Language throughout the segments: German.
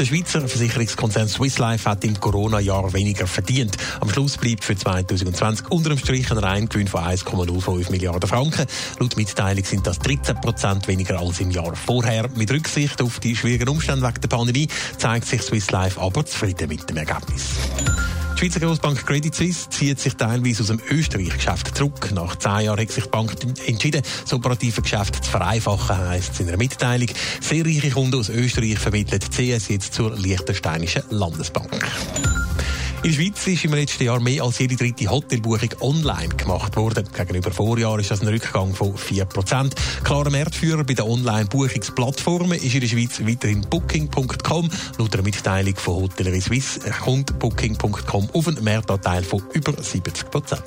Der Schweizer Versicherungskonzern Swiss Life hat im Corona-Jahr weniger verdient. Am Schluss bleibt für 2020 unter dem Strich ein Reingewinn von 1,05 Milliarden Franken. Laut Mitteilung sind das 13 Prozent weniger als im Jahr vorher. Mit Rücksicht auf die schwierigen Umstände wegen der Pandemie zeigt sich Swiss Life aber zufrieden mit dem Ergebnis. Die Schweizer Grossbank Credit Suisse zieht sich teilweise aus dem Österreich-Geschäft zurück. Nach zehn Jahren hat sich die Bank entschieden, das operative Geschäft zu vereinfachen, heisst es in einer Mitteilung. Sehr reiche Kunden aus Österreich vermittelt CS jetzt zur Liechtensteinischen Landesbank. In der Schweiz ist im letzten Jahr mehr als jede dritte Hotelbuchung online gemacht worden. Gegenüber Vorjahr ist das ein Rückgang von 4%. Klarer Marktführer bei den Online-Buchungsplattformen ist in der Schweiz weiterhin Booking.com. Laut einer Mitteilung von Hotellerie Suisse kommt Booking.com auf einen Marktanteil von über 70%.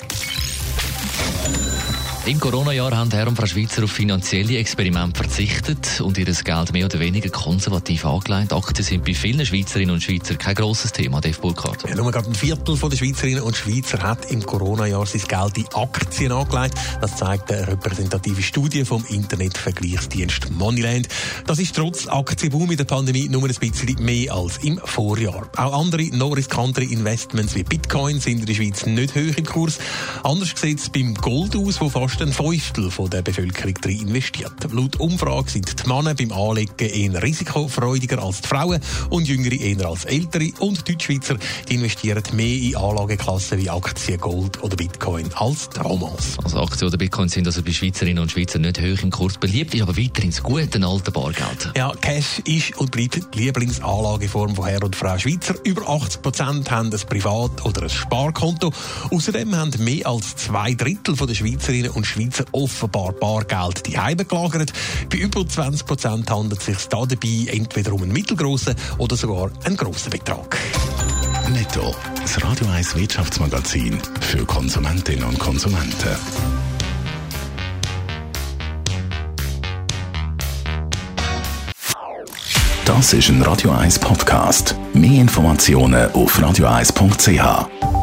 Im Corona-Jahr haben Herr und Frau Schweizer auf finanzielle Experimente verzichtet und ihr Geld mehr oder weniger konservativ angelegt. Aktien sind bei vielen Schweizerinnen und Schweizern kein grosses Thema, Dave Burkhardt. Ja, nur gerade ein Viertel der Schweizerinnen und Schweizer hat im Corona-Jahr sein Geld in Aktien angelegt. Das zeigt eine repräsentative Studie vom Internetvergleichsdienst Moneyland. Das ist trotz Aktienboom in der Pandemie nur ein bisschen mehr als im Vorjahr. Auch andere noch riskantere Investments wie Bitcoin sind in der Schweiz nicht hoch im Kurs. Anders sieht es beim Gold aus, wo fast ein Fünftel der Bevölkerung drin investiert. Laut Umfrage sind die Männer beim Anlegen eher risikofreudiger als die Frauen und Jüngere eher als Ältere. Und Deutschschweizer investieren mehr in Anlageklassen wie Aktien, Gold oder Bitcoin als damals. Also Aktien oder Bitcoin sind also bei Schweizerinnen und Schweizern nicht hoch im Kurs beliebt, ist aber weiterhin das gute alte Bargeld. Ja, Cash ist und bleibt die Lieblingsanlageform von Herr und Frau Schweizer. Über 80 Prozent haben ein Privat- oder ein Sparkonto. Außerdem haben mehr als zwei Drittel der Schweizerinnen Schweizer offenbar Bargeld die Heime gelagert. Bei über 20 Prozent handelt es sich da dabei entweder um einen mittelgroßen oder sogar einen grossen Betrag. Netto. Das Radio 1 Wirtschaftsmagazin für Konsumentinnen und Konsumenten. Das ist ein Radio 1 Podcast. Mehr Informationen auf radio1.ch.